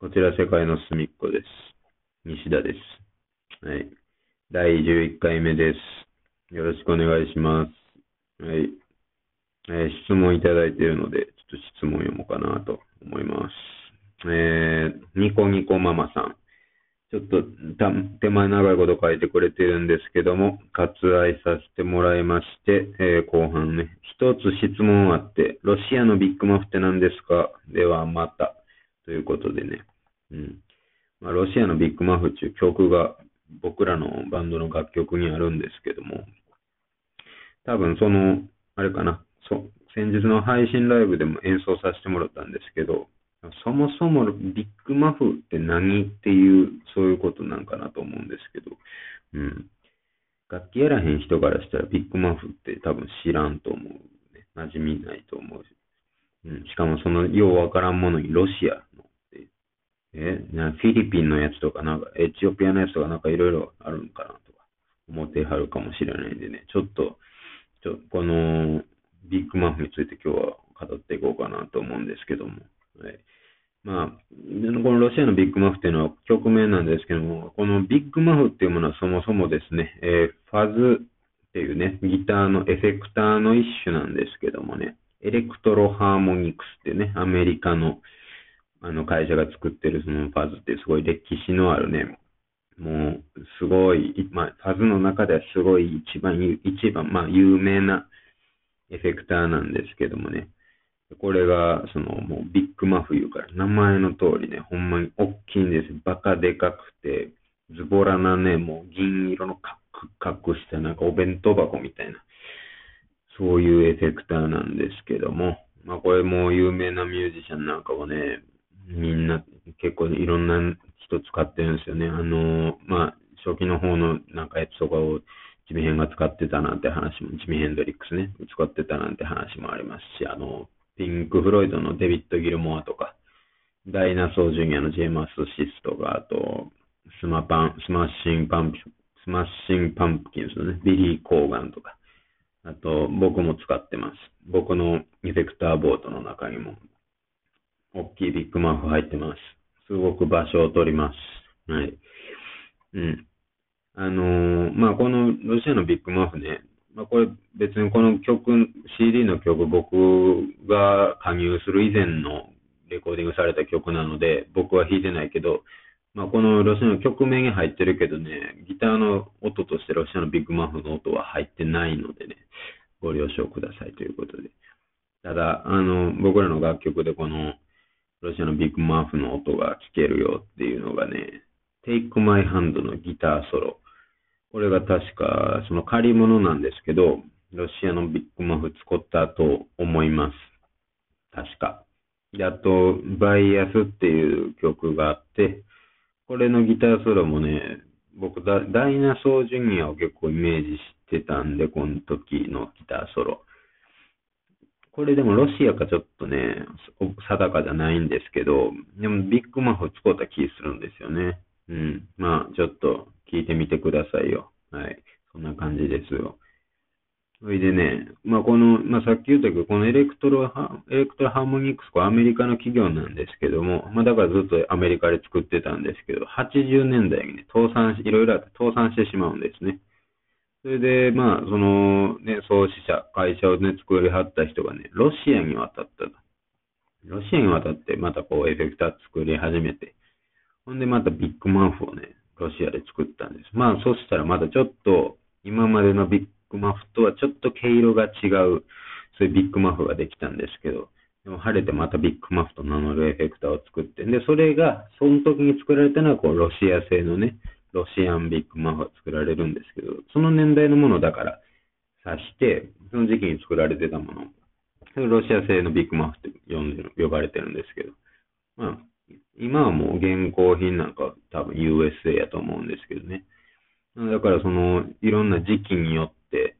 こちら世界の隅っこです。西田です。はい。第11回目です。よろしくお願いします。はい。えー質問いただいているので、ちょっと質問読もうかなと思います。えー、ニコニコママさん。ちょっとた手前長いこと書いてくれてるんですけども、割愛させてもらいまして、えー後半ね、一つ質問あって、ロシアのビッグマフって何ですか？ではまた。ということでね、うん。まあ、ロシアのビッグマフっていう曲が僕らのバンドの楽曲にあるんですけども、多分その、あれかな、そ先日の配信ライブでも演奏させてもらったんですけど、そもそもビッグマフって何っていう、そういうことなんかなと思うんですけど、うん。楽器やらへん人からしたらビッグマフって多分知らんと思う、ね。馴染みないと思うし。うん。しかもそのようわからんものにロシア、え、なフィリピンのやつとかなんかエチオピアのやつとかなんかいろいろあるんかなとか思ってはるかもしれないんでね、ちょっと、ちょこのビッグマフについて今日は語っていこうかなと思うんですけども。はい。まあ、このロシアのビッグマフっていうのは曲名なんですけども、このビッグマフっていうものはそもそもですね、えーファズっていうね、ギターのエフェクターの一種なんですけどもね、エレクトロハーモニクスってね、アメリカのあの会社が作ってるそのファズってすごい歴史のあるね、もうすごい、まあ、ファズの中ではすごい一番、一番、まあ、有名なエフェクターなんですけどもね、これが、その、もうビッグマフ言うから、名前の通りね、ほんまに大きいんです。バカでかくて、ズボラなね、もう銀色のカクカクしたなんかお弁当箱みたいな、そういうエフェクターなんですけども、まあこれも有名なミュージシャンなんかはね、みんな結構いろんな人使ってるんですよね。あの、まあ初期の方のなんかやつとかをジミヘンが使ってたなんて話も、ジミヘンドリックスね、使ってたなんて話もありますし、あの、ピンク・フロイドのデビッド・ギルモアとか、ダイナソー・ジュニアの J・マスシスとか、あと、スマパン、スマッシング・パンプ、スマッシング・パンプキンスのね、ビリー・コーガンとか、あと、僕も使ってます。僕のエフェクターボートの中にも、大きいビッグマフ入ってます。すごく場所を取ります。はい。うん。あのーまあ、このロシアのビッグマフね、まあ、これ別にこの曲、CD の曲、僕が加入する以前のレコーディングされた曲なので、僕は弾いてないけど、まあ、このロシアの曲名に入ってるけどね、ギターの音としてロシアのビッグマフの音は入ってないのでね、ご了承くださいということで。ただ、あの、僕らの楽曲でこのロシアのビッグマーフの音が聴けるよっていうのがね、Take My Hand のギターソロ。これが確か、その借り物なんですけど、ロシアのビッグマフ使ったと思います。確か。で、あと、バイアスっていう曲があって、これのギターソロもね、僕ダ、ダイナソージュニアを結構イメージしてたんで、この時のギターソロ。これでもロシアかちょっとね、定かじゃないんですけど、でもビッグマフ使った気するんですよね。うん。まあ、ちょっと聞いてみてくださいよ。はい。そんな感じですよ。それでね、まあ、この、まあ、さっき言ったけど、このエレクトロハ、エレクトロハーモニクス、これアメリカの企業なんですけども、まあ、だからずっとアメリカで作ってたんですけど、80年代にね、倒産し、いろいろあって倒産してしまうんですね。それで、まあ、その、ね、創始者、会社をね、作りはった人がね、ロシアに渡ったと。ロシアに渡って、またこう、エフェクター作り始めて、ほんでまたビッグマフをね、ロシアで作ったんです。まあ、そしたらまたちょっと、今までのビッグマフとはちょっと毛色が違う、そういうビッグマフができたんですけど、でも晴れてまたビッグマフと名乗るエフェクターを作って、で、それが、その時に作られたのは、こう、ロシア製のね、ロシアンビッグマフが作られるんですけど、その年代のものだから、指して、その時期に作られてたもの、ロシア製のビッグマフって呼ん呼ばれてるんですけど、まあ、今はもう現行品なんか多分 USA やと思うんですけどね。だからその、いろんな時期によって、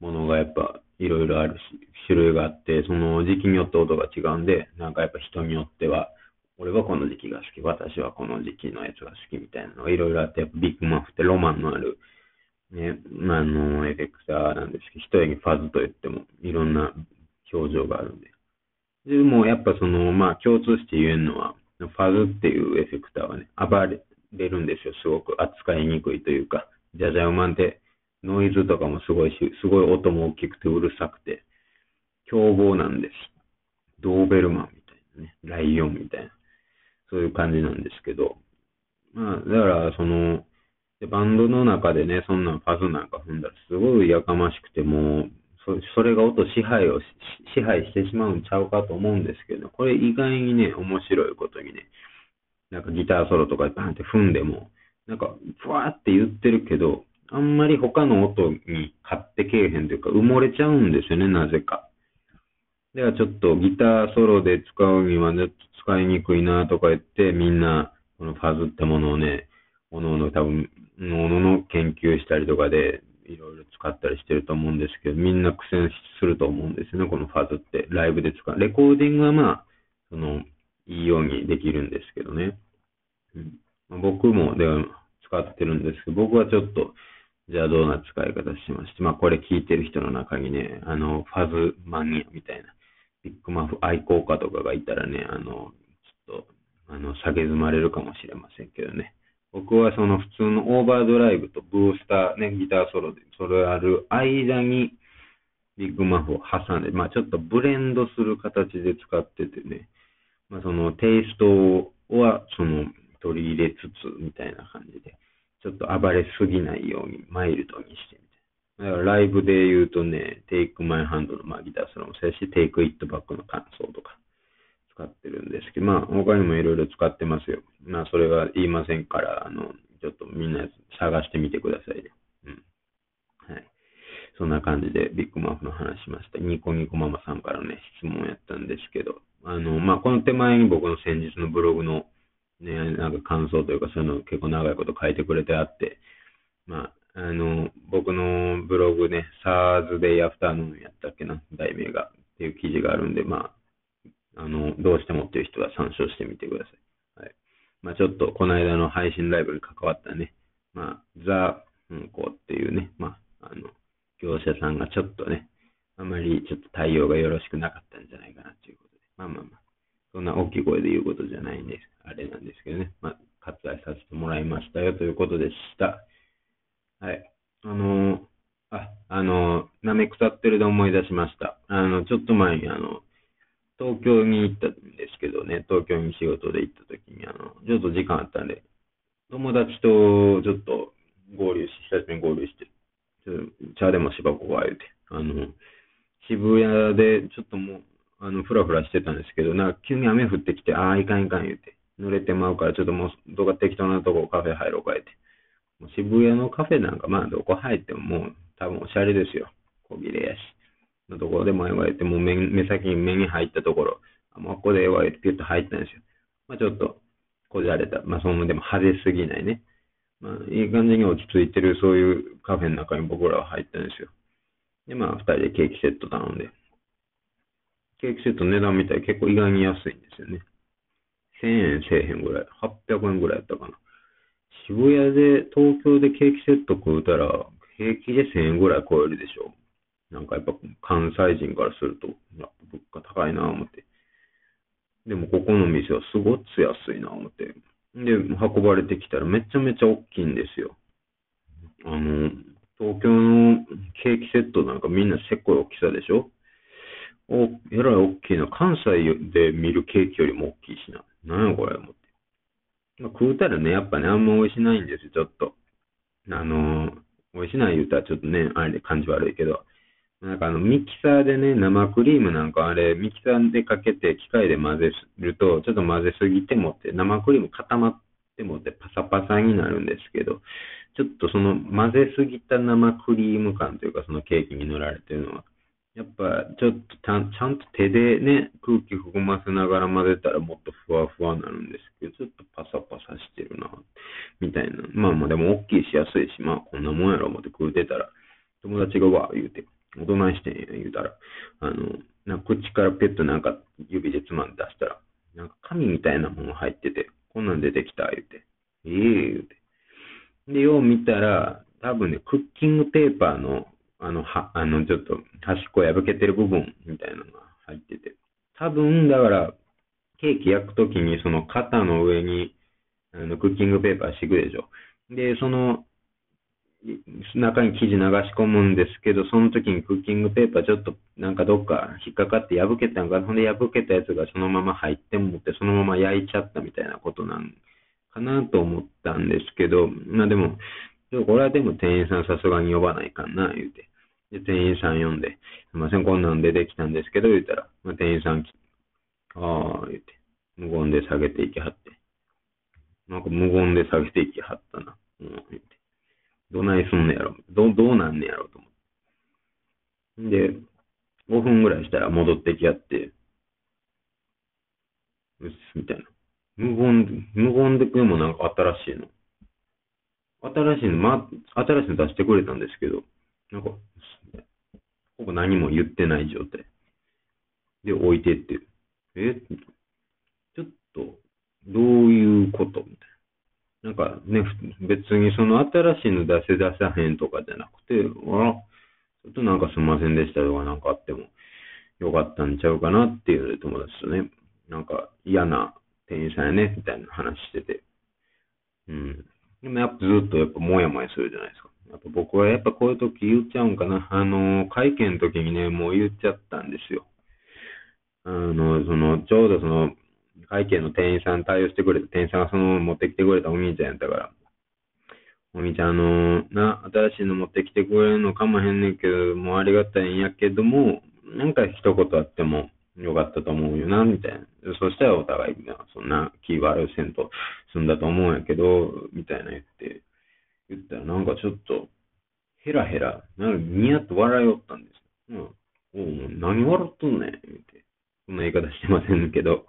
ものがやっぱいろいろあるし、種類があって、その時期によって音が違うんで、なんかやっぱ人によっては、俺はこの時期が好き、私はこの時期のやつが好きみたいなのがいろいろあって、っビッグマフってロマンのある、ね、まあ、あの、エフェクターなんですけど、一重にファズと言ってもいろんな表情があるんで。でもやっぱその、まあ共通して言えるのは、ファズっていうエフェクターはね、暴れるんですよ。すごく扱いにくいというか、ジャジャウマンってノイズとかもすごいし、すごい音も大きくてうるさくて、凶暴なんです。ドーベルマンみたいなね、ライオンみたいな、そういう感じなんですけど、まあ、だからその、バンドの中でね、そんなファズなんか踏んだらすごいやかましくて、もう、そそれが音支配を支配してしまうんちゃうかと思うんですけど、これ意外にね、面白いことにね、なんかギターソロとかバンって踏んでも、なんか、ふわーって言ってるけど、あんまり他の音に買ってけえへんというか、埋もれちゃうんですよね、なぜか。ではちょっとギターソロで使うには、使いにくいなとか言って、みんな、このファズってものをね、おのおの多分、おのの研究したりとかで、いろいろ使ったりしてると思うんですけど、みんな苦戦すると思うんですよね、このファズって。ライブで使う。レコーディングはまあ、その、いいようにできるんですけどね。うん、僕もでは使ってるんですけど、僕はちょっと邪道な使い方しまして、まあこれ聞いてる人の中にね、あの、ファズマニアみたいな、ビッグマフ愛好家とかがいたらね、あの、ちょっと、あの、下げずまれるかもしれませんけどね。僕はその普通のオーバードライブとブースター、ね、ギターソロで、それある間にビッグマフを挟んで、まあちょっとブレンドする形で使っててね、まあそのテイストはその取り入れつつみたいな感じで、ちょっと暴れすぎないようにマイルドにしてだからライブで言うとね、テイクマイハンドの、まあ、ギターソロもそうやし、テイクイットバックの感想とか使ってるんですけど、まあ他にもいろいろ使ってますよ。まあそれは言いませんから、あの、ちょっとみんな探してみてくださいよ。うん。はい。そんな感じでビッグマフの話しました。ニコニコママさんからね、質問やったんですけど、あの、まあこの手前に僕の先日のブログのね、なんか感想というかそういうの結構長いこと書いてくれてあって、まあ、あの、僕のブログね、SARS Day Afternoon やったっけな、題名が、っていう記事があるんで、まあ、あの、どうしてもっていう人は参照してみてください。はい。まあ、ちょっと、この間の配信ライブに関わったね、まあ、ザ・運行っていうね、まあ、あの、業者さんがちょっとね、あまりちょっと対応がよろしくなかったんじゃないかなということで、まあまあまあ、そんな大きい声で言うことじゃないんです。あれなんですけどね。まあ、割愛させてもらいましたよということでした。はい。あのー、あ、あのー、なめ腐ってるで思い出しました。あの、ちょっと前にあの、東京に行ったんですけどね、東京に仕事で行った時に、あの、ちょっと時間あったんで、友達とちょっと合流し、久しぶりに合流して、ちょっと茶でもしばこが言うて、あの、渋谷でちょっともう、あの、ふらふらしてたんですけど、なんか急に雨降ってきて、ああ、いかんいかん言うて、濡れてまうから、ちょっともう、どこか適当なとこカフェ入ろうか言って。もう渋谷のカフェなんか、まあ、どこ入ってももう、多分おしゃれですよ。小切れやし。のところでも言われて、もう目目先に目に入ったところ、あもうここで言われてピュッと入ったんですよ。まあ、ちょっと、こじゃれた。まあ、その、でも派手すぎないね。まあ、いい感じに落ち着いてる、そういうカフェの中に僕らは入ったんですよ。で、まあ、二人でケーキセット頼んで。ケーキセット値段見たら結構意外に安いんですよね。1000円せえへんぐらい。800円ぐらいやったかな。渋谷で、東京でケーキセット食うたら、平気で1000円ぐらい超えるでしょ。なんかやっぱ関西人からすると、やっぱ物価高いなぁ思って。でもここの店はすごつ安いなぁ思って。で、運ばれてきたらめちゃめちゃ大きいんですよ。あの、東京のケーキセットなんかみんなせっこい大きさでしょお、えらい大きいな。関西で見るケーキよりも大きいしな。なんやこれ、思って。まあ、食うたらね、やっぱね、あんま美味しないんですよ、ちょっと。あのー、美味しない言うたらちょっとね、あれ感じ悪いけど。なんかあの、ミキサーでね、生クリームなんかあれ、ミキサーでかけて機械で混ぜると、ちょっと混ぜすぎてもって、生クリーム固まってもってパサパサになるんですけど、ちょっとその混ぜすぎた生クリーム感というか、そのケーキに塗られてるのは、やっぱ、ちょっとちゃん、ちゃんと手でね、空気含ませながら混ぜたらもっとふわふわになるんですけど、ちょっとパサパサしてるな、みたいな。まあまあでも大きいし安いし、まあこんなもんやろ思って食うてたら、友達がわ言うて、おとなしてんや言うたら、あの、なんか口からペットなんか指でつまんで出したら、なんか紙みたいなもの入ってて、こんなん出てきた、言うて。ええー、言うて。で、よう見たら、多分ね、クッキングペーパーのあの、は、あの、ちょっと端っこ破けてる部分みたいなのが入ってて。多分、だから、ケーキ焼くときにその型の上にあのクッキングペーパー敷くでしょ。で、その中に生地流し込むんですけど、その時にクッキングペーパーちょっとなんかどっか引っかかって破けたんかほんで破けたやつがそのまま入ってもってそのまま焼いちゃったみたいなことなんかなと思ったんですけど、まあでも、これはでも店員さんさすがに呼ばないかな、言うて。で、店員さん呼んで、すいません、こんなん出てきたんですけど、言ったら、まあ、店員さん来て、ああ、言うて、無言で下げていきはって。なんか無言で下げていきはったな。うん、言うて。どないすんねやろ。ど、どうなんねやろと思って。で、5分ぐらいしたら戻ってきやって、うっす、みたいな。無言、無言でくれもなんか新しいの。新しいの、ま、新しいの出してくれたんですけど、なんか、何も言ってない状態。で、置いてって、え？ちょっと、どういうこと？みたいな。なんかね、別にその新しいの出せ出さへんとかじゃなくて、あちょっとなんかすみませんでしたとかなんかあってもよかったんちゃうかなっていう友達とね、なんか嫌な店員さんやね、みたいな話してて。うん。でもやっぱずっとやっぱもやもやするじゃないですか。やっぱ僕はやっぱこういう時言っちゃうんかな。あの、会見の時にね、もう言っちゃったんですよ。あの、その、ちょうどその、会計の店員さん対応してくれた店員さんがその持ってきてくれたお兄ちゃんやったから、お兄ちゃん、あのな、新しいの持ってきてくれるのかもへんねんけど、もうありがたいんやけども、なんか一言あってもよかったと思うよな、みたいな。そしたらお互い、そんな気悪いせんと済んだと思うんやけど、みたいな言って、言ったらなんかちょっと、ヘラヘラ、なんかニヤッと笑いおったんです。うん。おう、何笑っとんねん、って。そんな言い方してませんけど。